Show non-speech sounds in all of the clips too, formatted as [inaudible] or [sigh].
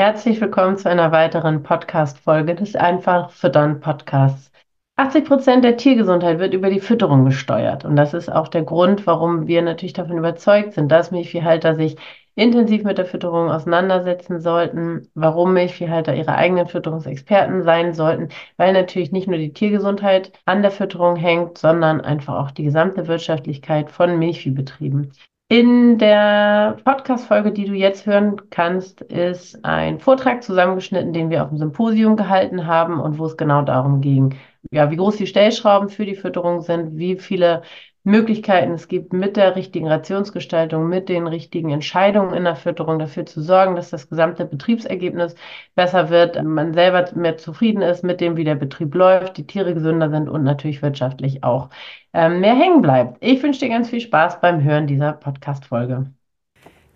Herzlich willkommen zu einer weiteren Podcast-Folge des Einfach Füttern Podcasts. 80 Prozent der Tiergesundheit wird über die Fütterung gesteuert. Und das ist auch der Grund, warum wir natürlich davon überzeugt sind, dass Milchviehhalter sich intensiv mit der Fütterung auseinandersetzen sollten, warum Milchviehhalter ihre eigenen Fütterungsexperten sein sollten, weil natürlich nicht nur die Tiergesundheit an der Fütterung hängt, sondern einfach auch die gesamte Wirtschaftlichkeit von Milchviehbetrieben. In der Podcast-Folge, die du jetzt hören kannst, ist ein Vortrag zusammengeschnitten, den wir auf dem Symposium gehalten haben und wo es genau darum ging, ja, wie groß die Stellschrauben für die Fütterung sind, wie viele Möglichkeiten es gibt, mit der richtigen Rationsgestaltung, mit den richtigen Entscheidungen in der Fütterung dafür zu sorgen, dass das gesamte Betriebsergebnis besser wird, man selber mehr zufrieden ist mit dem, wie der Betrieb läuft, die Tiere gesünder sind und natürlich wirtschaftlich auch ähm, mehr hängen bleibt. Ich wünsche dir ganz viel Spaß beim Hören dieser Podcast-Folge.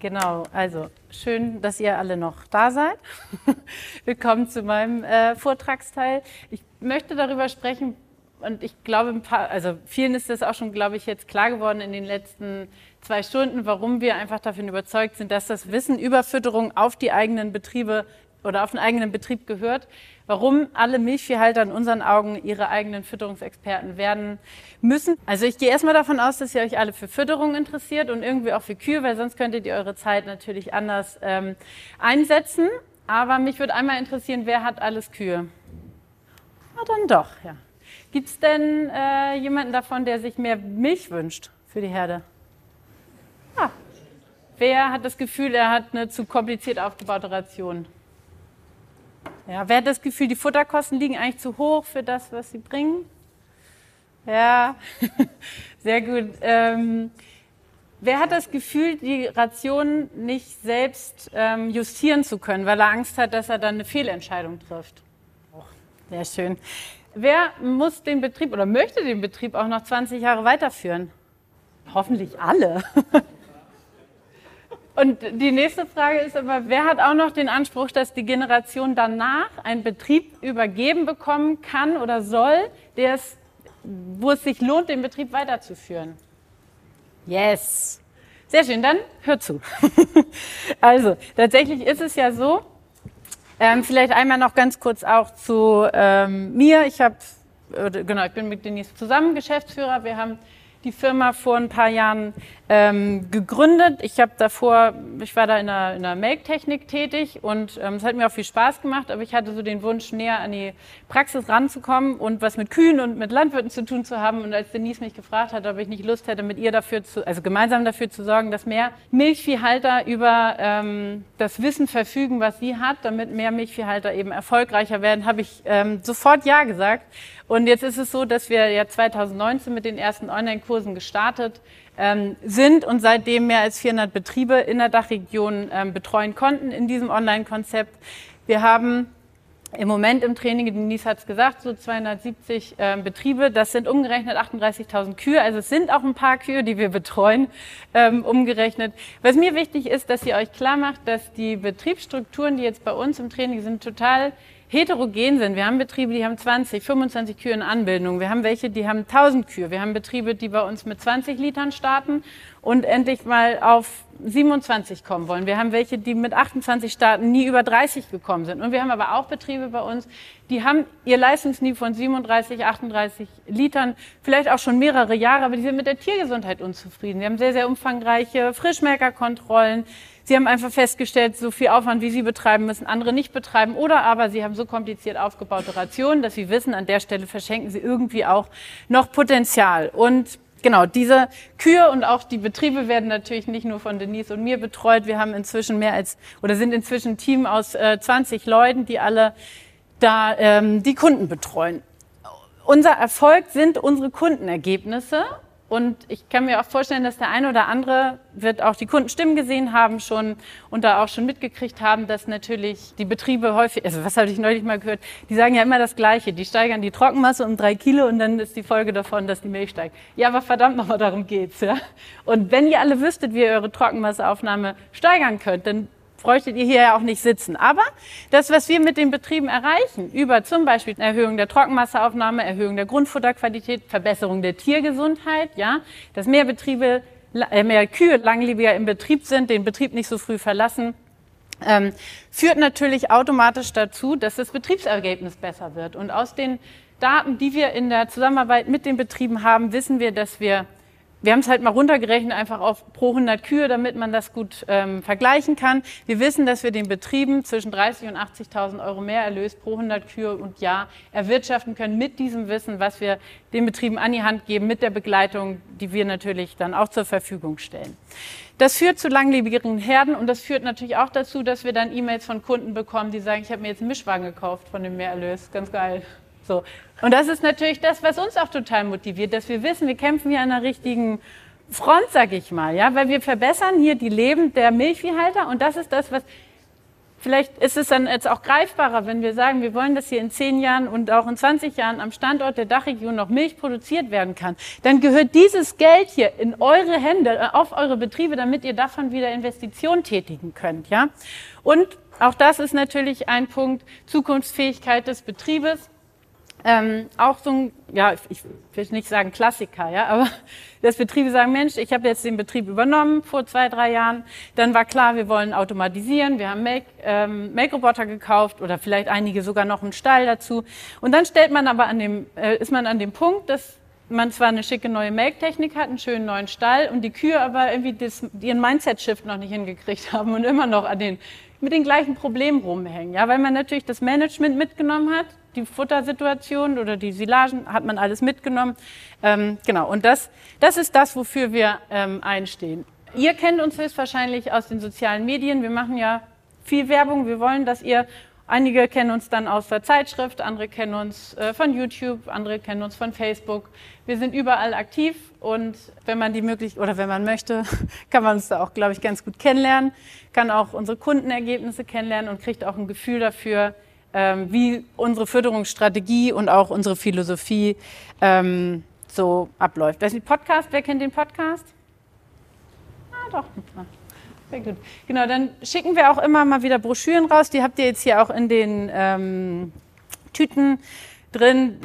Genau, also schön, dass ihr alle noch da seid. [laughs] Willkommen zu meinem äh, Vortragsteil. Ich möchte darüber sprechen, und ich glaube, paar, also vielen ist das auch schon, glaube ich, jetzt klar geworden in den letzten zwei Stunden, warum wir einfach davon überzeugt sind, dass das Wissen über Fütterung auf die eigenen Betriebe oder auf den eigenen Betrieb gehört, warum alle Milchviehhalter in unseren Augen ihre eigenen Fütterungsexperten werden müssen. Also ich gehe erstmal davon aus, dass ihr euch alle für Fütterung interessiert und irgendwie auch für Kühe, weil sonst könntet ihr eure Zeit natürlich anders ähm, einsetzen. Aber mich würde einmal interessieren, wer hat alles Kühe? Ah, dann doch, ja. Gibt es denn äh, jemanden davon, der sich mehr Milch wünscht für die Herde? Ah. Wer hat das Gefühl, er hat eine zu kompliziert aufgebaute Ration? Ja, wer hat das Gefühl, die Futterkosten liegen eigentlich zu hoch für das, was sie bringen? Ja, [laughs] sehr gut. Ähm, wer hat das Gefühl, die Ration nicht selbst ähm, justieren zu können, weil er Angst hat, dass er dann eine Fehlentscheidung trifft? Sehr schön. Wer muss den Betrieb oder möchte den Betrieb auch noch 20 Jahre weiterführen? Hoffentlich alle. [laughs] Und die nächste Frage ist aber, wer hat auch noch den Anspruch, dass die Generation danach einen Betrieb übergeben bekommen kann oder soll, der es, wo es sich lohnt, den Betrieb weiterzuführen? Yes. Sehr schön, dann hört zu. [laughs] also, tatsächlich ist es ja so, ähm, vielleicht einmal noch ganz kurz auch zu ähm, mir. Ich habe, genau, ich bin mit Denise zusammen Geschäftsführer. Wir haben die Firma vor ein paar Jahren ähm, gegründet. Ich habe davor, ich war da in der, in der Melktechnik tätig und ähm, es hat mir auch viel Spaß gemacht, aber ich hatte so den Wunsch, näher an die Praxis ranzukommen und was mit Kühen und mit Landwirten zu tun zu haben. Und als Denise mich gefragt hat, ob ich nicht Lust hätte, mit ihr dafür zu, also gemeinsam dafür zu sorgen, dass mehr Milchviehhalter über ähm, das Wissen verfügen, was sie hat, damit mehr Milchviehhalter eben erfolgreicher werden, habe ich ähm, sofort Ja gesagt. Und jetzt ist es so, dass wir ja 2019 mit den ersten Online-Kursen gestartet ähm, sind und seitdem mehr als 400 Betriebe in der Dachregion ähm, betreuen konnten in diesem Online-Konzept. Wir haben im Moment im Training, Denise hat es gesagt, so 270 äh, Betriebe. Das sind umgerechnet 38.000 Kühe. Also es sind auch ein paar Kühe, die wir betreuen, ähm, umgerechnet. Was mir wichtig ist, dass ihr euch klar macht, dass die Betriebsstrukturen, die jetzt bei uns im Training sind, total heterogen sind. Wir haben Betriebe, die haben 20, 25 Kühe in Anbindung. Wir haben welche, die haben 1000 Kühe. Wir haben Betriebe, die bei uns mit 20 Litern starten und endlich mal auf 27 kommen wollen. Wir haben welche, die mit 28 starten, nie über 30 gekommen sind. Und wir haben aber auch Betriebe bei uns, die haben ihr Leistungsniveau von 37, 38 Litern, vielleicht auch schon mehrere Jahre, aber die sind mit der Tiergesundheit unzufrieden. Sie haben sehr, sehr umfangreiche Frischmelkerkontrollen. Sie haben einfach festgestellt, so viel Aufwand, wie Sie betreiben, müssen andere nicht betreiben. Oder aber Sie haben so kompliziert aufgebaute Rationen, dass Sie wissen, an der Stelle verschenken Sie irgendwie auch noch Potenzial. Und genau, diese Kühe und auch die Betriebe werden natürlich nicht nur von Denise und mir betreut. Wir haben inzwischen mehr als, oder sind inzwischen ein Team aus äh, 20 Leuten, die alle da ähm, die Kunden betreuen. Unser Erfolg sind unsere Kundenergebnisse und ich kann mir auch vorstellen, dass der eine oder andere wird auch die Kundenstimmen gesehen haben schon und da auch schon mitgekriegt haben, dass natürlich die Betriebe häufig, also was habe ich neulich mal gehört, die sagen ja immer das Gleiche. Die steigern die Trockenmasse um drei Kilo und dann ist die Folge davon, dass die Milch steigt. Ja, aber verdammt nochmal, darum geht's, ja. Und wenn ihr alle wüsstet, wie ihr eure Trockenmasseaufnahme steigern könnt, dann bräuchtet ihr hier ja auch nicht sitzen. Aber das, was wir mit den Betrieben erreichen, über zum Beispiel Erhöhung der Trockenmasseaufnahme, Erhöhung der Grundfutterqualität, Verbesserung der Tiergesundheit, ja, dass mehr Betriebe, äh, mehr Kühe langlebiger im Betrieb sind, den Betrieb nicht so früh verlassen, ähm, führt natürlich automatisch dazu, dass das Betriebsergebnis besser wird. Und aus den Daten, die wir in der Zusammenarbeit mit den Betrieben haben, wissen wir, dass wir wir haben es halt mal runtergerechnet, einfach auf pro 100 Kühe, damit man das gut ähm, vergleichen kann. Wir wissen, dass wir den Betrieben zwischen 30 und 80.000 Euro mehr Erlös pro 100 Kühe und Jahr erwirtschaften können mit diesem Wissen, was wir den Betrieben an die Hand geben, mit der Begleitung, die wir natürlich dann auch zur Verfügung stellen. Das führt zu langlebigeren Herden und das führt natürlich auch dazu, dass wir dann E-Mails von Kunden bekommen, die sagen, ich habe mir jetzt einen Mischwagen gekauft von dem Mehrerlös. Ganz geil. So. Und das ist natürlich das, was uns auch total motiviert, dass wir wissen, wir kämpfen hier an der richtigen Front, sag ich mal, ja, weil wir verbessern hier die Leben der Milchviehhalter und das ist das, was Vielleicht ist es dann jetzt auch greifbarer, wenn wir sagen, wir wollen, dass hier in zehn Jahren und auch in 20 Jahren am Standort der Dachregion noch Milch produziert werden kann. Dann gehört dieses Geld hier in eure Hände, äh, auf eure Betriebe, damit ihr davon wieder Investitionen tätigen könnt, ja. Und auch das ist natürlich ein Punkt Zukunftsfähigkeit des Betriebes. Ähm, auch so ein, ja, ich will nicht sagen Klassiker, ja, aber [laughs] dass Betriebe sagen, Mensch, ich habe jetzt den Betrieb übernommen vor zwei, drei Jahren. Dann war klar, wir wollen automatisieren. Wir haben Make, ähm, Make-Roboter gekauft oder vielleicht einige sogar noch einen Stall dazu. Und dann stellt man aber an dem, äh, ist man an dem Punkt, dass man zwar eine schicke neue Make-Technik hat, einen schönen neuen Stall und die Kühe aber irgendwie das, ihren Mindset-Shift noch nicht hingekriegt [laughs] haben und immer noch an den, mit den gleichen Problemen rumhängen. Ja, weil man natürlich das Management mitgenommen hat, die Futtersituation oder die Silagen hat man alles mitgenommen. Ähm, genau, und das, das ist das, wofür wir ähm, einstehen. Ihr kennt uns höchstwahrscheinlich aus den sozialen Medien. Wir machen ja viel Werbung. Wir wollen, dass ihr, einige kennen uns dann aus der Zeitschrift, andere kennen uns äh, von YouTube, andere kennen uns von Facebook. Wir sind überall aktiv und wenn man die möglich oder wenn man möchte, [laughs] kann man uns da auch, glaube ich, ganz gut kennenlernen, kann auch unsere Kundenergebnisse kennenlernen und kriegt auch ein Gefühl dafür, wie unsere Förderungsstrategie und auch unsere Philosophie ähm, so abläuft. Das ist ein Podcast. Wer kennt den Podcast? Ah, doch. Sehr gut. Genau, dann schicken wir auch immer mal wieder Broschüren raus. Die habt ihr jetzt hier auch in den ähm, Tüten drin.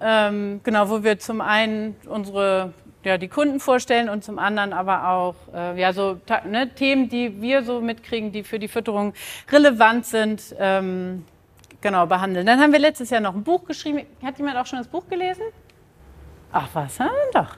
Ähm, genau, wo wir zum einen unsere ja, die Kunden vorstellen und zum anderen aber auch äh, ja, so ne, Themen, die wir so mitkriegen, die für die Fütterung relevant sind, ähm, genau, behandeln. Dann haben wir letztes Jahr noch ein Buch geschrieben. Hat jemand auch schon das Buch gelesen? Ach was, ja, doch.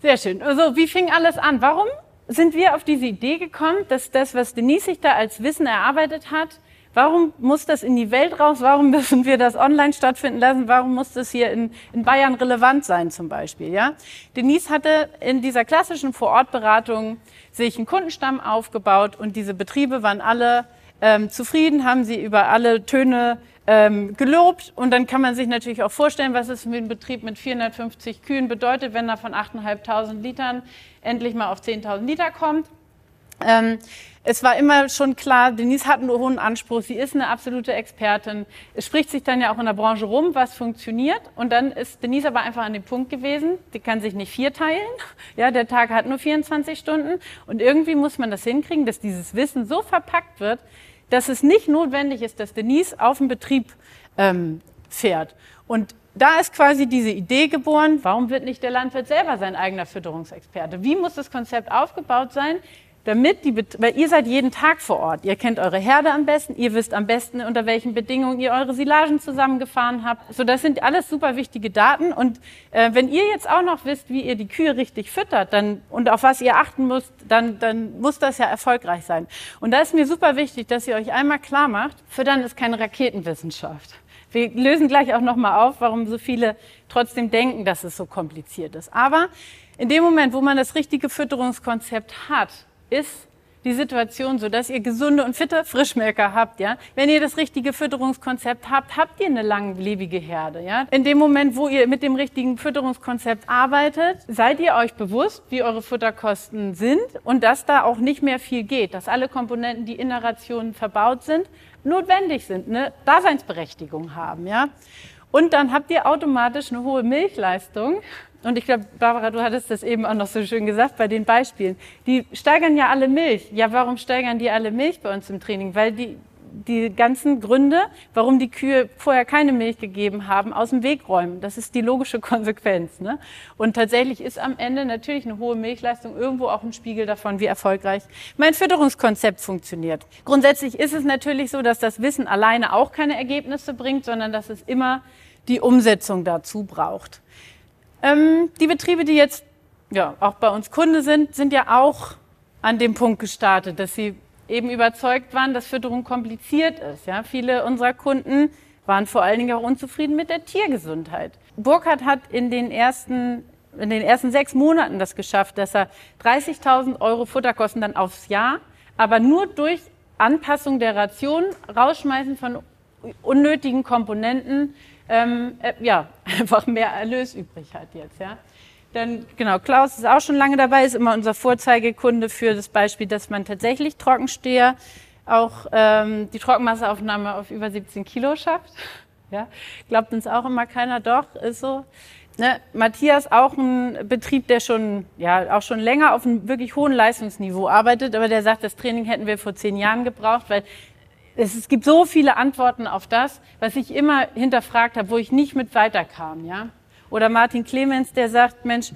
Sehr schön. Also, wie fing alles an? Warum sind wir auf diese Idee gekommen, dass das, was Denise sich da als Wissen erarbeitet hat, warum muss das in die Welt raus? Warum müssen wir das online stattfinden lassen? Warum muss das hier in, in Bayern relevant sein zum Beispiel? Ja? Denise hatte in dieser klassischen Vorortberatung sich einen Kundenstamm aufgebaut und diese Betriebe waren alle ähm, zufrieden, haben sie über alle Töne ähm, gelobt. Und dann kann man sich natürlich auch vorstellen, was es mit einem Betrieb mit 450 Kühen bedeutet, wenn er von 8.500 Litern endlich mal auf 10.000 Liter kommt. Ähm, es war immer schon klar, Denise hat einen hohen Anspruch, sie ist eine absolute Expertin. Es spricht sich dann ja auch in der Branche rum, was funktioniert. Und dann ist Denise aber einfach an dem Punkt gewesen, die kann sich nicht vierteilen. Ja, der Tag hat nur 24 Stunden. Und irgendwie muss man das hinkriegen, dass dieses Wissen so verpackt wird, dass es nicht notwendig ist, dass Denise auf den Betrieb ähm, fährt. Und da ist quasi diese Idee geboren, warum wird nicht der Landwirt selber sein eigener Fütterungsexperte? Wie muss das Konzept aufgebaut sein, damit die, weil ihr seid jeden Tag vor Ort. Ihr kennt eure Herde am besten, ihr wisst am besten, unter welchen Bedingungen ihr eure Silagen zusammengefahren habt. So, das sind alles super wichtige Daten. Und äh, wenn ihr jetzt auch noch wisst, wie ihr die Kühe richtig füttert, dann und auf was ihr achten müsst, dann, dann muss das ja erfolgreich sein. Und da ist mir super wichtig, dass ihr euch einmal klar macht: Füttern ist keine Raketenwissenschaft. Wir lösen gleich auch nochmal auf, warum so viele trotzdem denken, dass es so kompliziert ist. Aber in dem Moment, wo man das richtige Fütterungskonzept hat, ist die Situation so, dass ihr gesunde und fitte Frischmelker habt, ja. Wenn ihr das richtige Fütterungskonzept habt, habt ihr eine langlebige Herde, ja. In dem Moment, wo ihr mit dem richtigen Fütterungskonzept arbeitet, seid ihr euch bewusst, wie eure Futterkosten sind und dass da auch nicht mehr viel geht, dass alle Komponenten, die in der Ration verbaut sind, notwendig sind, eine Daseinsberechtigung haben, ja. Und dann habt ihr automatisch eine hohe Milchleistung und ich glaube, Barbara, du hattest das eben auch noch so schön gesagt bei den Beispielen. Die steigern ja alle Milch. Ja, warum steigern die alle Milch bei uns im Training? Weil die, die ganzen Gründe, warum die Kühe vorher keine Milch gegeben haben, aus dem Weg räumen. Das ist die logische [laughs] Konsequenz. Ne? Und tatsächlich ist am Ende natürlich eine hohe Milchleistung irgendwo auch ein Spiegel davon, wie erfolgreich mein Fütterungskonzept funktioniert. Grundsätzlich ist es natürlich so, dass das Wissen alleine auch keine Ergebnisse bringt, sondern dass es immer die Umsetzung dazu braucht. Ähm, die Betriebe, die jetzt ja, auch bei uns Kunde sind, sind ja auch an dem Punkt gestartet, dass sie eben überzeugt waren, dass Fütterung kompliziert ist. Ja, viele unserer Kunden waren vor allen Dingen auch unzufrieden mit der Tiergesundheit. Burkhardt hat in den ersten in den ersten sechs Monaten das geschafft, dass er 30.000 Euro Futterkosten dann aufs Jahr, aber nur durch Anpassung der Ration, Rausschmeißen von unnötigen Komponenten ähm, äh, ja, [laughs] einfach mehr Erlös übrig hat jetzt. Ja. Dann, genau, Klaus ist auch schon lange dabei, ist immer unser Vorzeigekunde für das Beispiel, dass man tatsächlich Trockensteher auch ähm, die Trockenmasseaufnahme auf über 17 Kilo schafft. [laughs] Ja, glaubt uns auch immer keiner, doch, ist so. Ne, Matthias auch ein Betrieb, der schon, ja, auch schon länger auf einem wirklich hohen Leistungsniveau arbeitet, aber der sagt, das Training hätten wir vor zehn Jahren gebraucht, weil es, gibt so viele Antworten auf das, was ich immer hinterfragt habe, wo ich nicht mit weiterkam, ja. Oder Martin Clemens, der sagt, Mensch,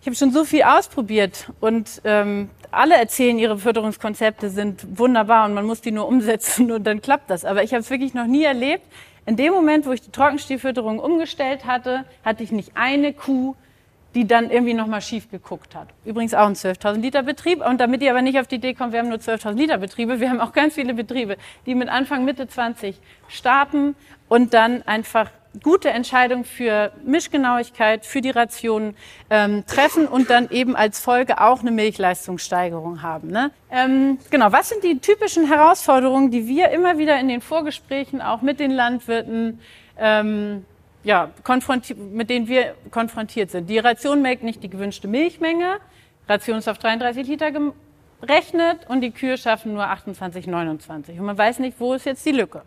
ich habe schon so viel ausprobiert und ähm, alle erzählen, ihre Förderungskonzepte sind wunderbar und man muss die nur umsetzen und dann klappt das. Aber ich habe es wirklich noch nie erlebt. In dem Moment, wo ich die Trockenstielfütterung umgestellt hatte, hatte ich nicht eine Kuh, die dann irgendwie nochmal schief geguckt hat. Übrigens auch ein 12.000 Liter Betrieb. Und damit ihr aber nicht auf die Idee kommt, wir haben nur 12.000 Liter Betriebe, wir haben auch ganz viele Betriebe, die mit Anfang, Mitte 20 starten und dann einfach gute Entscheidungen für Mischgenauigkeit, für die Rationen ähm, treffen und dann eben als Folge auch eine Milchleistungssteigerung haben. Ne? Ähm, genau, was sind die typischen Herausforderungen, die wir immer wieder in den Vorgesprächen auch mit den Landwirten ähm, ja, mit denen wir konfrontiert sind. Die Ration melkt nicht die gewünschte Milchmenge, Ration ist auf 33 Liter gerechnet und die Kühe schaffen nur 28, 29. Und man weiß nicht, wo ist jetzt die Lücke.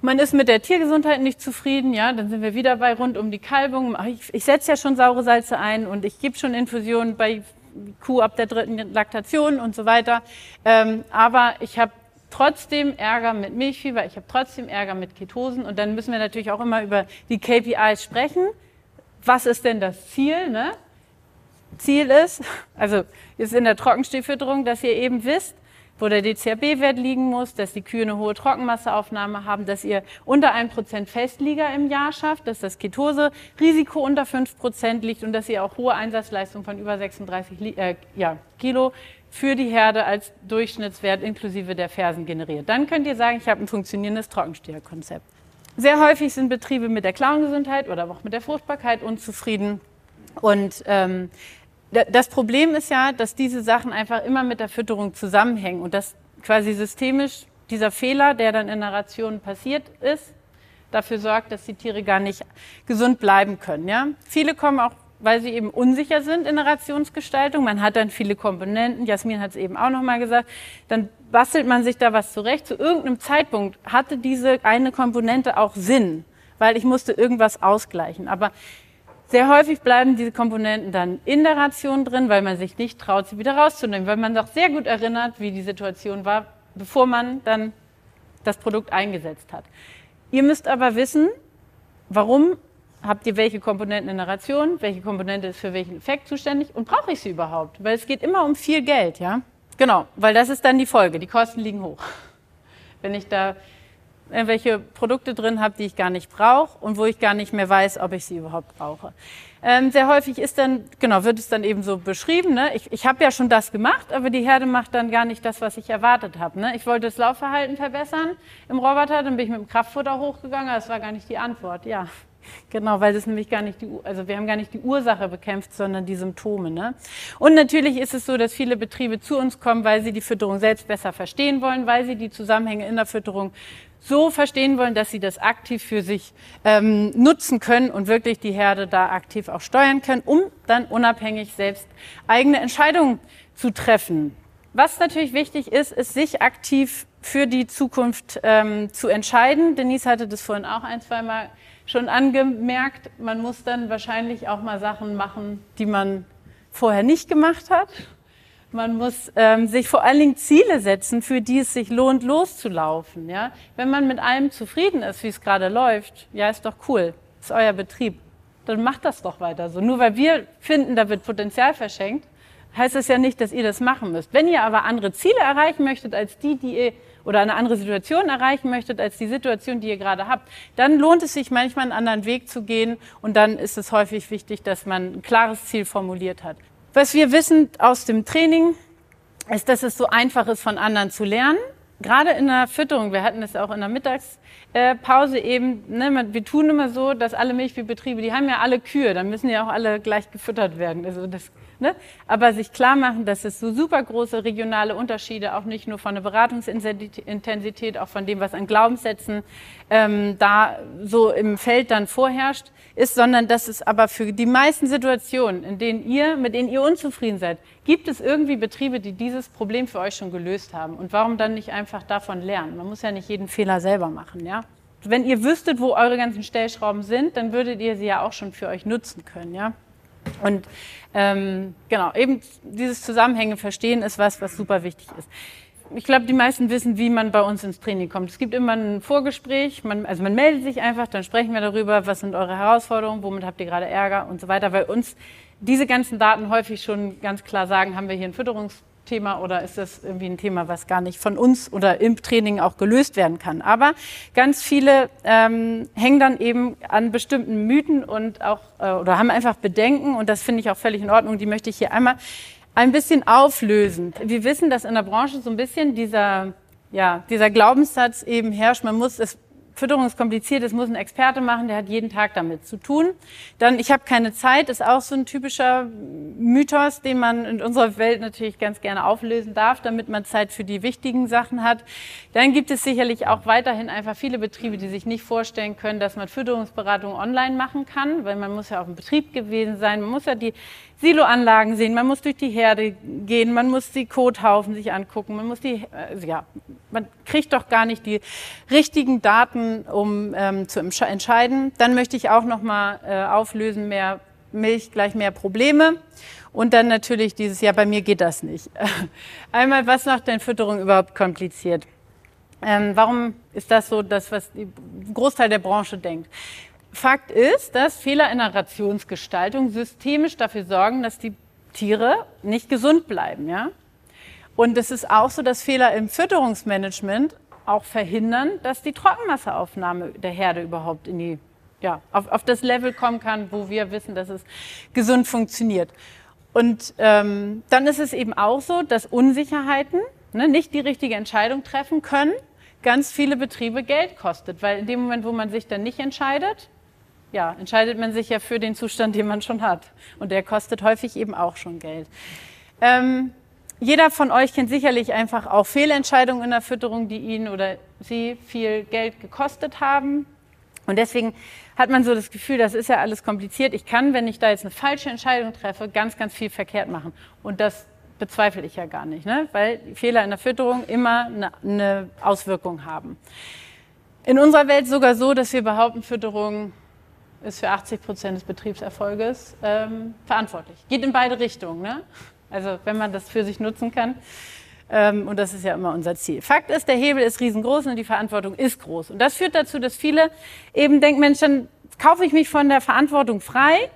Man ist mit der Tiergesundheit nicht zufrieden, ja, dann sind wir wieder bei rund um die Kalbung. Ich, ich setze ja schon saure Salze ein und ich gebe schon Infusionen bei Kuh ab der dritten Laktation und so weiter. Ähm, aber ich habe trotzdem Ärger mit Milchfieber, ich habe trotzdem Ärger mit Ketosen und dann müssen wir natürlich auch immer über die KPIs sprechen. Was ist denn das Ziel? Ne? Ziel ist, [laughs] also ist in der Trockenstehfütterung, dass ihr eben wisst, wo der DCRB-Wert liegen muss, dass die Kühe eine hohe Trockenmasseaufnahme haben, dass ihr unter 1% Festlieger im Jahr schafft, dass das Ketose-Risiko unter 5% liegt und dass ihr auch hohe Einsatzleistung von über 36 äh, ja, Kilo für die Herde als Durchschnittswert inklusive der Fersen generiert. Dann könnt ihr sagen, ich habe ein funktionierendes Trockensteherkonzept. Sehr häufig sind Betriebe mit der Klauengesundheit oder auch mit der Fruchtbarkeit unzufrieden. Und ähm, das Problem ist ja, dass diese Sachen einfach immer mit der Fütterung zusammenhängen und dass quasi systemisch dieser Fehler, der dann in der Ration passiert ist, dafür sorgt, dass die Tiere gar nicht gesund bleiben können. Ja? Viele kommen auch weil sie eben unsicher sind in der Rationsgestaltung. Man hat dann viele Komponenten. Jasmin hat es eben auch nochmal gesagt. Dann bastelt man sich da was zurecht. Zu irgendeinem Zeitpunkt hatte diese eine Komponente auch Sinn, weil ich musste irgendwas ausgleichen. Aber sehr häufig bleiben diese Komponenten dann in der Ration drin, weil man sich nicht traut, sie wieder rauszunehmen, weil man doch sehr gut erinnert, wie die Situation war, bevor man dann das Produkt eingesetzt hat. Ihr müsst aber wissen, warum habt ihr welche Komponenten in der Ration, welche Komponente ist für welchen Effekt zuständig und brauche ich sie überhaupt? Weil es geht immer um viel Geld, ja? Genau, weil das ist dann die Folge. Die Kosten liegen hoch. [laughs] Wenn ich da irgendwelche Produkte drin habe, die ich gar nicht brauche und wo ich gar nicht mehr weiß, ob ich sie überhaupt brauche. Ähm, sehr häufig ist dann, genau, wird es dann eben so beschrieben, ne? ich, ich habe ja schon das gemacht, aber die Herde macht dann gar nicht das, was ich erwartet habe. Ne? Ich wollte das Laufverhalten verbessern im Roboter, dann bin ich mit dem Kraftfutter hochgegangen, aber das war gar nicht die Antwort. Ja, Genau, weil es nämlich gar nicht die, also wir haben gar nicht die Ursache bekämpft, sondern die Symptome. Ne? Und natürlich ist es so, dass viele Betriebe zu uns kommen, weil sie die Fütterung selbst besser verstehen wollen, weil sie die Zusammenhänge in der Fütterung so verstehen wollen, dass sie das aktiv für sich ähm, nutzen können und wirklich die Herde da aktiv auch steuern können, um dann unabhängig selbst eigene Entscheidungen zu treffen. Was natürlich wichtig ist, ist sich aktiv für die Zukunft ähm, zu entscheiden. Denise hatte das vorhin auch ein, zwei Mal schon angemerkt. Man muss dann wahrscheinlich auch mal Sachen machen, die man vorher nicht gemacht hat. Man muss ähm, sich vor allen Dingen Ziele setzen, für die es sich lohnt, loszulaufen. Ja? Wenn man mit allem zufrieden ist, wie es gerade läuft, ja, ist doch cool, ist euer Betrieb. Dann macht das doch weiter so. Nur weil wir finden, da wird Potenzial verschenkt, heißt das ja nicht, dass ihr das machen müsst. Wenn ihr aber andere Ziele erreichen möchtet als die, die ihr oder eine andere Situation erreichen möchtet als die Situation, die ihr gerade habt, dann lohnt es sich manchmal einen anderen Weg zu gehen und dann ist es häufig wichtig, dass man ein klares Ziel formuliert hat. Was wir wissen aus dem Training, ist, dass es so einfach ist, von anderen zu lernen. Gerade in der Fütterung, wir hatten es auch in der Mittagspause eben, ne, wir tun immer so, dass alle Milchviehbetriebe, die haben ja alle Kühe, dann müssen ja auch alle gleich gefüttert werden. Also das Ne? Aber sich klar machen, dass es so super große regionale Unterschiede, auch nicht nur von der Beratungsintensität, auch von dem, was an Glaubenssätzen ähm, da so im Feld dann vorherrscht, ist, sondern dass es aber für die meisten Situationen, in denen ihr, mit denen ihr unzufrieden seid, gibt es irgendwie Betriebe, die dieses Problem für euch schon gelöst haben. Und warum dann nicht einfach davon lernen? Man muss ja nicht jeden Fehler selber machen, ja? Wenn ihr wüsstet, wo eure ganzen Stellschrauben sind, dann würdet ihr sie ja auch schon für euch nutzen können, ja? Und ähm, genau, eben dieses Zusammenhänge verstehen ist was, was super wichtig ist. Ich glaube, die meisten wissen, wie man bei uns ins Training kommt. Es gibt immer ein Vorgespräch, man, also man meldet sich einfach, dann sprechen wir darüber, was sind eure Herausforderungen, womit habt ihr gerade Ärger und so weiter, weil uns diese ganzen Daten häufig schon ganz klar sagen, haben wir hier ein Fütterungs Thema oder ist das irgendwie ein Thema, was gar nicht von uns oder im Training auch gelöst werden kann? Aber ganz viele ähm, hängen dann eben an bestimmten Mythen und auch äh, oder haben einfach Bedenken und das finde ich auch völlig in Ordnung. Die möchte ich hier einmal ein bisschen auflösen. Wir wissen, dass in der Branche so ein bisschen dieser ja, dieser Glaubenssatz eben herrscht, man muss es Fütterung ist kompliziert, das muss ein Experte machen, der hat jeden Tag damit zu tun. Dann, ich habe keine Zeit, ist auch so ein typischer Mythos, den man in unserer Welt natürlich ganz gerne auflösen darf, damit man Zeit für die wichtigen Sachen hat. Dann gibt es sicherlich auch weiterhin einfach viele Betriebe, die sich nicht vorstellen können, dass man Fütterungsberatung online machen kann, weil man muss ja auf dem Betrieb gewesen sein, man muss ja die Siloanlagen sehen, man muss durch die Herde gehen, man muss die Kothaufen sich angucken, man muss die, äh, ja, man kriegt doch gar nicht die richtigen Daten, um ähm, zu entscheiden. Dann möchte ich auch noch mal äh, auflösen, mehr Milch gleich mehr Probleme. Und dann natürlich dieses Jahr, bei mir geht das nicht. [laughs] Einmal, was macht denn Fütterung überhaupt kompliziert? Ähm, warum ist das so, das, was die Großteil der Branche denkt? Fakt ist, dass Fehler in der Rationsgestaltung systemisch dafür sorgen, dass die Tiere nicht gesund bleiben. Ja? Und es ist auch so, dass Fehler im Fütterungsmanagement auch verhindern, dass die Trockenmasseaufnahme der Herde überhaupt in die, ja, auf, auf das Level kommen kann, wo wir wissen, dass es gesund funktioniert. Und ähm, dann ist es eben auch so, dass Unsicherheiten ne, nicht die richtige Entscheidung treffen können, ganz viele Betriebe Geld kostet. Weil in dem Moment, wo man sich dann nicht entscheidet, ja, entscheidet man sich ja für den Zustand, den man schon hat. Und der kostet häufig eben auch schon Geld. Ähm, jeder von euch kennt sicherlich einfach auch Fehlentscheidungen in der Fütterung, die ihn oder sie viel Geld gekostet haben. Und deswegen hat man so das Gefühl, das ist ja alles kompliziert. Ich kann, wenn ich da jetzt eine falsche Entscheidung treffe, ganz, ganz viel verkehrt machen. Und das bezweifle ich ja gar nicht, ne? weil Fehler in der Fütterung immer eine, eine Auswirkung haben. In unserer Welt sogar so, dass wir behaupten, Fütterung ist für 80 Prozent des Betriebserfolges ähm, verantwortlich. Geht in beide Richtungen. Ne? Also wenn man das für sich nutzen kann. Ähm, und das ist ja immer unser Ziel. Fakt ist, der Hebel ist riesengroß und die Verantwortung ist groß. Und das führt dazu, dass viele eben denken, Mensch, dann kaufe ich mich von der Verantwortung frei,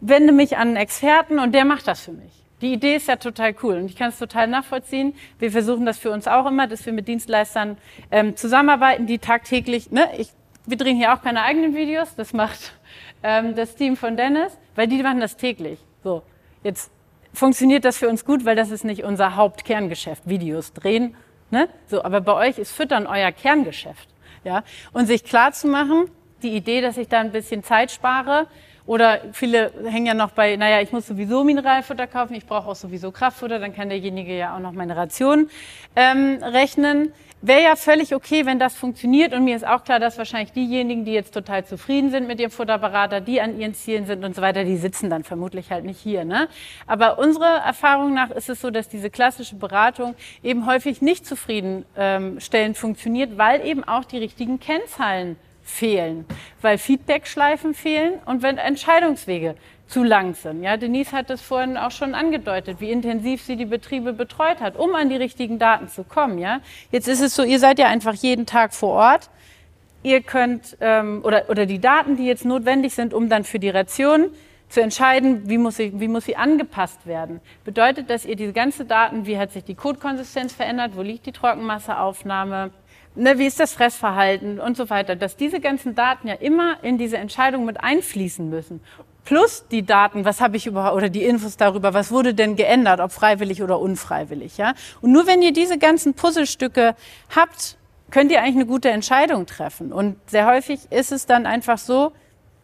wende mich an einen Experten und der macht das für mich. Die Idee ist ja total cool und ich kann es total nachvollziehen. Wir versuchen das für uns auch immer, dass wir mit Dienstleistern ähm, zusammenarbeiten, die tagtäglich, ne, ich, wir drehen hier auch keine eigenen Videos, das macht ähm, das Team von Dennis, weil die machen das täglich. So, jetzt funktioniert das für uns gut, weil das ist nicht unser Hauptkerngeschäft, Videos drehen. Ne? So, aber bei euch ist Füttern euer Kerngeschäft. Ja? Und sich klar zu machen, die Idee, dass ich da ein bisschen Zeit spare, oder viele hängen ja noch bei, naja, ich muss sowieso Mineralfutter kaufen, ich brauche auch sowieso Kraftfutter, dann kann derjenige ja auch noch meine Ration ähm, rechnen. Wäre ja völlig okay, wenn das funktioniert. Und mir ist auch klar, dass wahrscheinlich diejenigen, die jetzt total zufrieden sind mit ihrem Futterberater, die an ihren Zielen sind und so weiter, die sitzen dann vermutlich halt nicht hier. Ne? Aber unserer Erfahrung nach ist es so, dass diese klassische Beratung eben häufig nicht zufriedenstellend ähm, funktioniert, weil eben auch die richtigen Kennzahlen fehlen, weil Feedbackschleifen fehlen und wenn Entscheidungswege zu lang sind. Ja, Denise hat das vorhin auch schon angedeutet, wie intensiv sie die Betriebe betreut hat, um an die richtigen Daten zu kommen. Ja, jetzt ist es so, ihr seid ja einfach jeden Tag vor Ort. Ihr könnt ähm, oder oder die Daten, die jetzt notwendig sind, um dann für die Ration zu entscheiden, wie muss, sie, wie muss sie angepasst werden. Bedeutet, dass ihr diese ganze Daten, wie hat sich die Kotkonsistenz verändert, wo liegt die Trockenmasseaufnahme, ne, wie ist das Fressverhalten und so weiter, dass diese ganzen Daten ja immer in diese Entscheidung mit einfließen müssen. Plus die Daten, was habe ich überhaupt, oder die Infos darüber, was wurde denn geändert, ob freiwillig oder unfreiwillig, ja. Und nur wenn ihr diese ganzen Puzzlestücke habt, könnt ihr eigentlich eine gute Entscheidung treffen. Und sehr häufig ist es dann einfach so,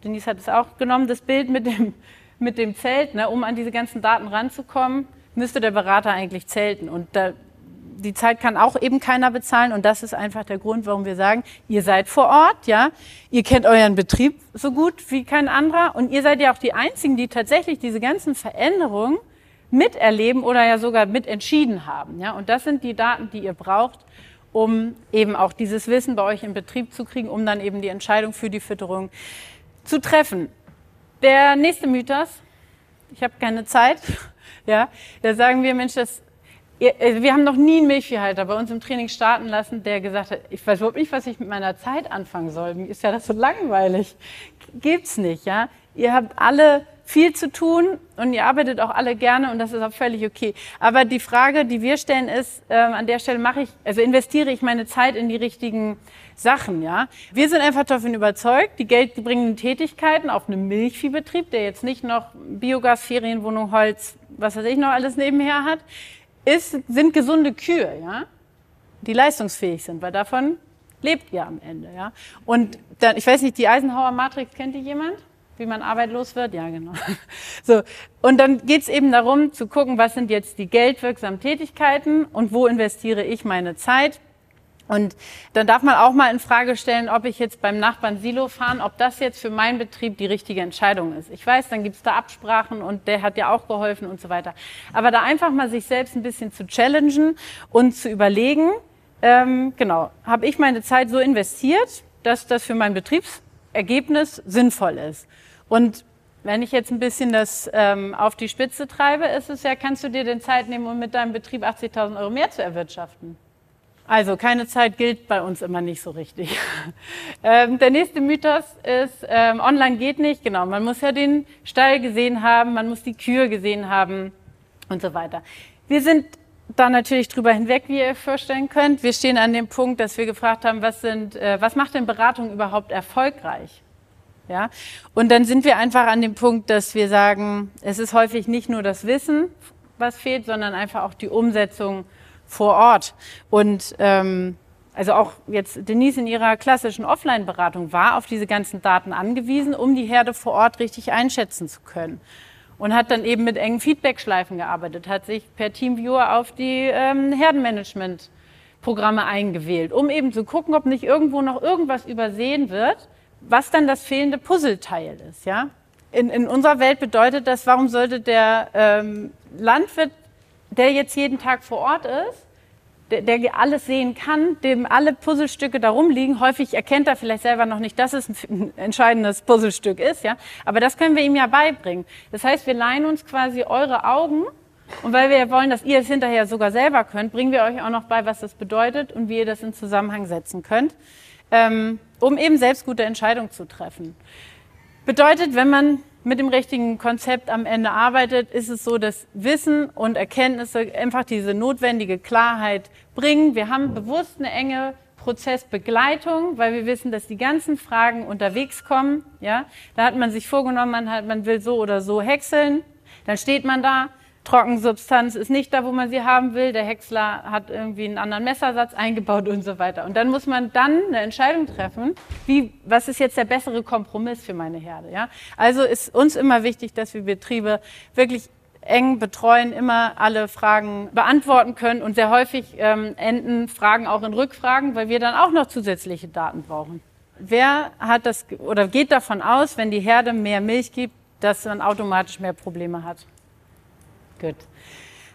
Denise hat es auch genommen, das Bild mit dem, mit dem Zelt, ne, um an diese ganzen Daten ranzukommen, müsste der Berater eigentlich zelten. Und da die Zeit kann auch eben keiner bezahlen. Und das ist einfach der Grund, warum wir sagen, ihr seid vor Ort, ja, ihr kennt euren Betrieb so gut wie kein anderer. Und ihr seid ja auch die einzigen, die tatsächlich diese ganzen Veränderungen miterleben oder ja sogar mitentschieden haben, ja, und das sind die Daten, die ihr braucht, um eben auch dieses Wissen bei euch im Betrieb zu kriegen, um dann eben die Entscheidung für die Fütterung zu treffen. Der nächste Mythos, ich habe keine Zeit, [laughs] ja, da sagen wir, Mensch, das wir haben noch nie einen Milchviehhalter bei uns im Training starten lassen, der gesagt hat, ich weiß überhaupt nicht, was ich mit meiner Zeit anfangen soll. Mir ist ja das so langweilig. Gibt's nicht, ja. Ihr habt alle viel zu tun und ihr arbeitet auch alle gerne und das ist auch völlig okay. Aber die Frage, die wir stellen, ist, äh, an der Stelle mache ich, also investiere ich meine Zeit in die richtigen Sachen, ja. Wir sind einfach davon überzeugt, die geldbringenden Tätigkeiten auf einem Milchviehbetrieb, der jetzt nicht noch Biogas, Ferienwohnung, Holz, was weiß ich noch alles nebenher hat, ist, sind gesunde Kühe, ja, die leistungsfähig sind, weil davon lebt ihr am Ende, ja. Und dann, ich weiß nicht, die Eisenhower Matrix kennt die jemand? Wie man arbeitslos wird? Ja, genau. [laughs] So. Und dann geht's eben darum, zu gucken, was sind jetzt die geldwirksamen Tätigkeiten und wo investiere ich meine Zeit und dann darf man auch mal in Frage stellen, ob ich jetzt beim Nachbarn Silo fahren, ob das jetzt für meinen Betrieb die richtige Entscheidung ist. Ich weiß, dann gibt's da Absprachen und der hat ja auch geholfen und so weiter. Aber da einfach mal sich selbst ein bisschen zu challengen und zu überlegen, ähm, genau, habe ich meine Zeit so investiert, dass das für mein Betriebsergebnis sinnvoll ist. Und wenn ich jetzt ein bisschen das ähm, auf die Spitze treibe, ist es ja, kannst du dir den Zeit nehmen, um mit deinem Betrieb 80.000 Euro mehr zu erwirtschaften. Also keine Zeit gilt bei uns immer nicht so richtig. [laughs] ähm, der nächste Mythos ist, ähm, online geht nicht. Genau, man muss ja den Stall gesehen haben, man muss die Kühe gesehen haben und so weiter. Wir sind da natürlich drüber hinweg, wie ihr euch vorstellen könnt. Wir stehen an dem Punkt, dass wir gefragt haben, was, sind, äh, was macht denn Beratung überhaupt erfolgreich? Ja? Und dann sind wir einfach an dem Punkt, dass wir sagen, es ist häufig nicht nur das Wissen, was fehlt, sondern einfach auch die Umsetzung vor Ort. Und ähm, also auch jetzt Denise in ihrer klassischen Offline-Beratung war auf diese ganzen Daten angewiesen, um die Herde vor Ort richtig einschätzen zu können. Und hat dann eben mit engen Feedback-Schleifen gearbeitet, hat sich per Teamviewer auf die ähm, Herdenmanagement-Programme eingewählt, um eben zu gucken, ob nicht irgendwo noch irgendwas übersehen wird, was dann das fehlende Puzzleteil ist. Ja? In, in unserer Welt bedeutet das, warum sollte der ähm, Landwirt der jetzt jeden Tag vor Ort ist, der, der alles sehen kann, dem alle Puzzlestücke darum liegen. Häufig erkennt er vielleicht selber noch nicht, dass es ein entscheidendes Puzzlestück ist, ja. Aber das können wir ihm ja beibringen. Das heißt, wir leihen uns quasi eure Augen und weil wir wollen, dass ihr es hinterher sogar selber könnt, bringen wir euch auch noch bei, was das bedeutet und wie ihr das in Zusammenhang setzen könnt, ähm, um eben selbst gute Entscheidungen zu treffen. Bedeutet, wenn man mit dem richtigen Konzept am Ende arbeitet, ist es so, dass Wissen und Erkenntnisse einfach diese notwendige Klarheit bringen. Wir haben bewusst eine enge Prozessbegleitung, weil wir wissen, dass die ganzen Fragen unterwegs kommen. Ja, da hat man sich vorgenommen, man, hat, man will so oder so häckseln. Dann steht man da, Trockensubstanz ist nicht da, wo man sie haben will. Der Häcksler hat irgendwie einen anderen Messersatz eingebaut und so weiter. Und dann muss man dann eine Entscheidung treffen, wie, was ist jetzt der bessere Kompromiss für meine Herde. Ja? Also ist uns immer wichtig, dass wir Betriebe wirklich eng betreuen, immer alle Fragen beantworten können und sehr häufig ähm, enden Fragen auch in Rückfragen, weil wir dann auch noch zusätzliche Daten brauchen. Wer hat das oder geht davon aus, wenn die Herde mehr Milch gibt, dass man automatisch mehr Probleme hat? Gut.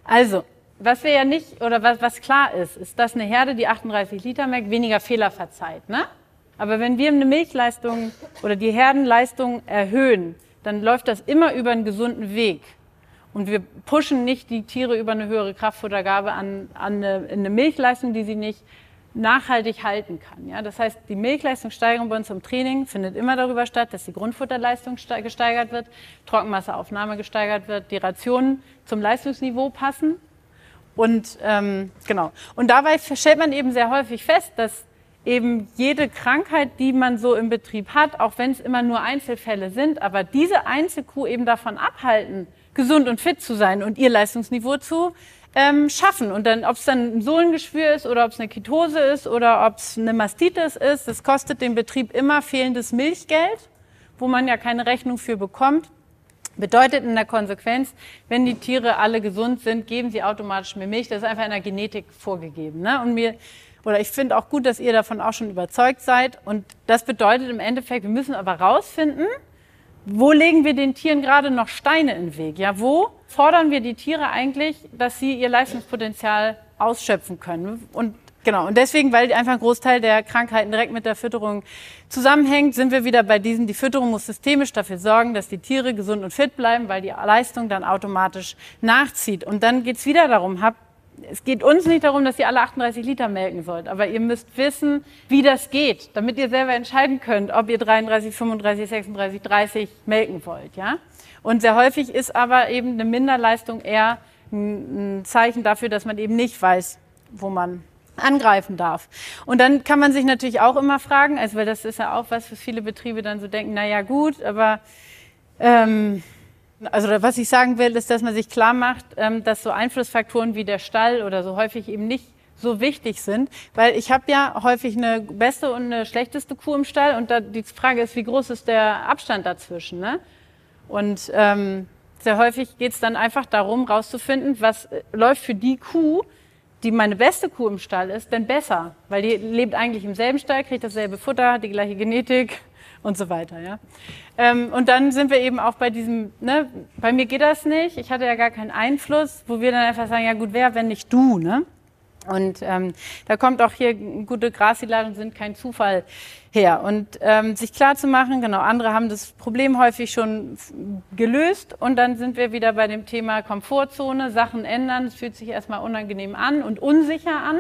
Also, was wir ja nicht, oder was, was klar ist, ist, dass eine Herde, die 38 Liter merkt, weniger Fehler verzeiht. Ne? Aber wenn wir eine Milchleistung oder die Herdenleistung erhöhen, dann läuft das immer über einen gesunden Weg. Und wir pushen nicht die Tiere über eine höhere Kraftfuttergabe an, an eine, eine Milchleistung, die sie nicht nachhaltig halten kann. Ja? Das heißt, die Milchleistungssteigerung bei uns im Training findet immer darüber statt, dass die Grundfutterleistung gesteigert wird, Trockenmasseaufnahme gesteigert wird, die Rationen zum Leistungsniveau passen. Und ähm, genau. Und dabei stellt man eben sehr häufig fest, dass eben jede Krankheit, die man so im Betrieb hat, auch wenn es immer nur Einzelfälle sind, aber diese Einzelkuh eben davon abhalten, gesund und fit zu sein und ihr Leistungsniveau zu ähm, schaffen. Und dann, ob es dann ein Sohlengeschwür ist oder ob es eine Ketose ist oder ob es eine Mastitis ist, das kostet dem Betrieb immer fehlendes Milchgeld, wo man ja keine Rechnung für bekommt. Bedeutet in der Konsequenz, wenn die Tiere alle gesund sind, geben sie automatisch mehr Milch. Das ist einfach in der Genetik vorgegeben. Ne? Und mir, oder ich finde auch gut, dass ihr davon auch schon überzeugt seid. Und das bedeutet im Endeffekt, wir müssen aber rausfinden, wo legen wir den Tieren gerade noch Steine in den Weg? Ja, wo fordern wir die Tiere eigentlich, dass sie ihr Leistungspotenzial ausschöpfen können? Und genau, und deswegen, weil einfach ein Großteil der Krankheiten direkt mit der Fütterung zusammenhängt, sind wir wieder bei diesem, die Fütterung muss systemisch dafür sorgen, dass die Tiere gesund und fit bleiben, weil die Leistung dann automatisch nachzieht. Und dann geht's wieder darum, habt es geht uns nicht darum, dass ihr alle 38 Liter melken sollt, aber ihr müsst wissen, wie das geht, damit ihr selber entscheiden könnt, ob ihr 33, 35, 36, 30 melken wollt, ja? Und sehr häufig ist aber eben eine Minderleistung eher ein Zeichen dafür, dass man eben nicht weiß, wo man angreifen darf. Und dann kann man sich natürlich auch immer fragen, also weil das ist ja auch was, was viele Betriebe dann so denken, na ja gut, aber ähm, also was ich sagen will, ist, dass man sich klar macht, ähm, dass so Einflussfaktoren wie der Stall oder so häufig eben nicht so wichtig sind, weil ich habe ja häufig eine beste und eine schlechteste Kuh im Stall und da, die Frage ist, wie groß ist der Abstand dazwischen? Ne? Und ähm, sehr häufig geht es dann einfach darum, rauszufinden, was äh, läuft für die Kuh, die meine beste Kuh im Stall ist, denn besser, weil die lebt eigentlich im selben Stall, kriegt dasselbe Futter, hat die gleiche Genetik, und so weiter. Ja? Ähm, und dann sind wir eben auch bei diesem, ne, bei mir geht das nicht, ich hatte ja gar keinen Einfluss, wo wir dann einfach sagen, ja gut, wer, wenn nicht du, ne? Und ähm, da kommt auch hier gute Grassilage sind kein Zufall her. Und ähm, sich klar zu machen, genau, andere haben das Problem häufig schon gelöst und dann sind wir wieder bei dem Thema Komfortzone, Sachen ändern, es fühlt sich erstmal unangenehm an und unsicher an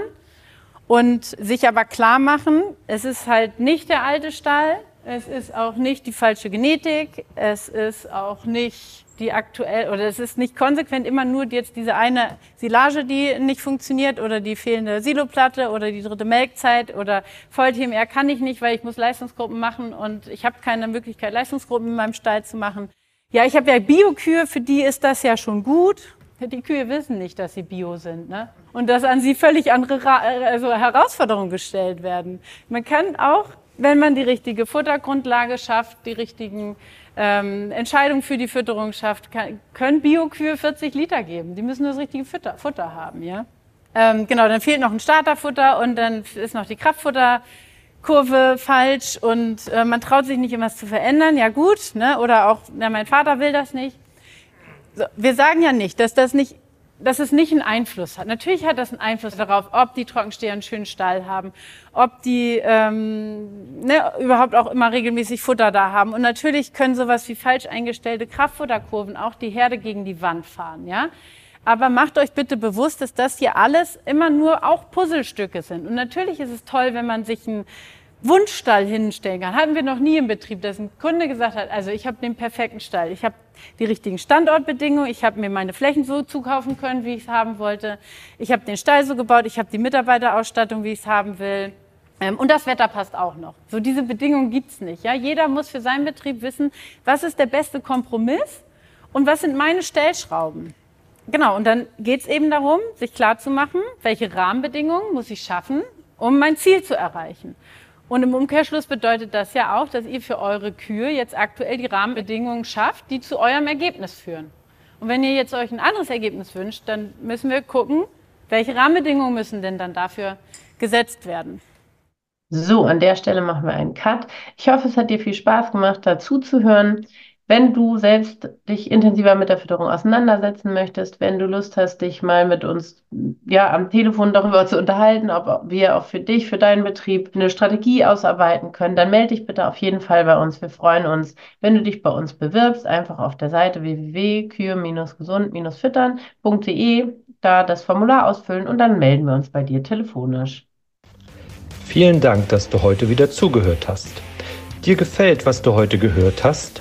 und sich aber klar machen, es ist halt nicht der alte Stall, es ist auch nicht die falsche Genetik. Es ist auch nicht die aktuell oder es ist nicht konsequent immer nur jetzt diese eine Silage, die nicht funktioniert oder die fehlende Siloplatte oder die dritte Melkzeit oder Vollteam-R kann ich nicht, weil ich muss Leistungsgruppen machen und ich habe keine Möglichkeit, Leistungsgruppen in meinem Stall zu machen. Ja, ich habe ja Biokühe, für die ist das ja schon gut. Die Kühe wissen nicht, dass sie Bio sind, ne? Und dass an sie völlig andere also Herausforderungen gestellt werden. Man kann auch wenn man die richtige Futtergrundlage schafft, die richtigen ähm, Entscheidungen für die Fütterung schafft, kann, können Biokühe 40 Liter geben. Die müssen nur das richtige Futter, Futter haben, ja. Ähm, genau, dann fehlt noch ein Starterfutter und dann ist noch die Kraftfutterkurve falsch und äh, man traut sich nicht, irgendwas zu verändern. Ja gut, ne? oder auch, ja, mein Vater will das nicht. So, wir sagen ja nicht, dass das nicht dass es nicht einen Einfluss hat. Natürlich hat das einen Einfluss darauf, ob die Trockensteher einen schönen Stall haben, ob die ähm, ne, überhaupt auch immer regelmäßig Futter da haben. Und natürlich können sowas wie falsch eingestellte Kraftfutterkurven auch die Herde gegen die Wand fahren. Ja? Aber macht euch bitte bewusst, dass das hier alles immer nur auch Puzzlestücke sind. Und natürlich ist es toll, wenn man sich ein Wunschstall hinstellen kann. Hatten wir noch nie im Betrieb, dass ein Kunde gesagt hat, also ich habe den perfekten Stall, ich habe die richtigen Standortbedingungen, ich habe mir meine Flächen so zukaufen können, wie ich es haben wollte, ich habe den Stall so gebaut, ich habe die Mitarbeiterausstattung, wie ich es haben will. Ähm, und das Wetter passt auch noch. So diese Bedingungen gibt's nicht. Ja? Jeder muss für seinen Betrieb wissen, was ist der beste Kompromiss und was sind meine Stellschrauben. Genau, und dann geht's eben darum, sich klarzumachen, welche Rahmenbedingungen muss ich schaffen, um mein Ziel zu erreichen. Und im Umkehrschluss bedeutet das ja auch, dass ihr für eure Kühe jetzt aktuell die Rahmenbedingungen schafft, die zu eurem Ergebnis führen. Und wenn ihr jetzt euch ein anderes Ergebnis wünscht, dann müssen wir gucken, welche Rahmenbedingungen müssen denn dann dafür gesetzt werden. So, an der Stelle machen wir einen Cut. Ich hoffe, es hat dir viel Spaß gemacht, dazu zu hören. Wenn du selbst dich intensiver mit der Fütterung auseinandersetzen möchtest, wenn du Lust hast, dich mal mit uns ja am Telefon darüber zu unterhalten, ob wir auch für dich, für deinen Betrieb eine Strategie ausarbeiten können, dann melde dich bitte auf jeden Fall bei uns. Wir freuen uns, wenn du dich bei uns bewirbst, einfach auf der Seite www.kühe-gesund-füttern.de da das Formular ausfüllen und dann melden wir uns bei dir telefonisch. Vielen Dank, dass du heute wieder zugehört hast. Dir gefällt, was du heute gehört hast?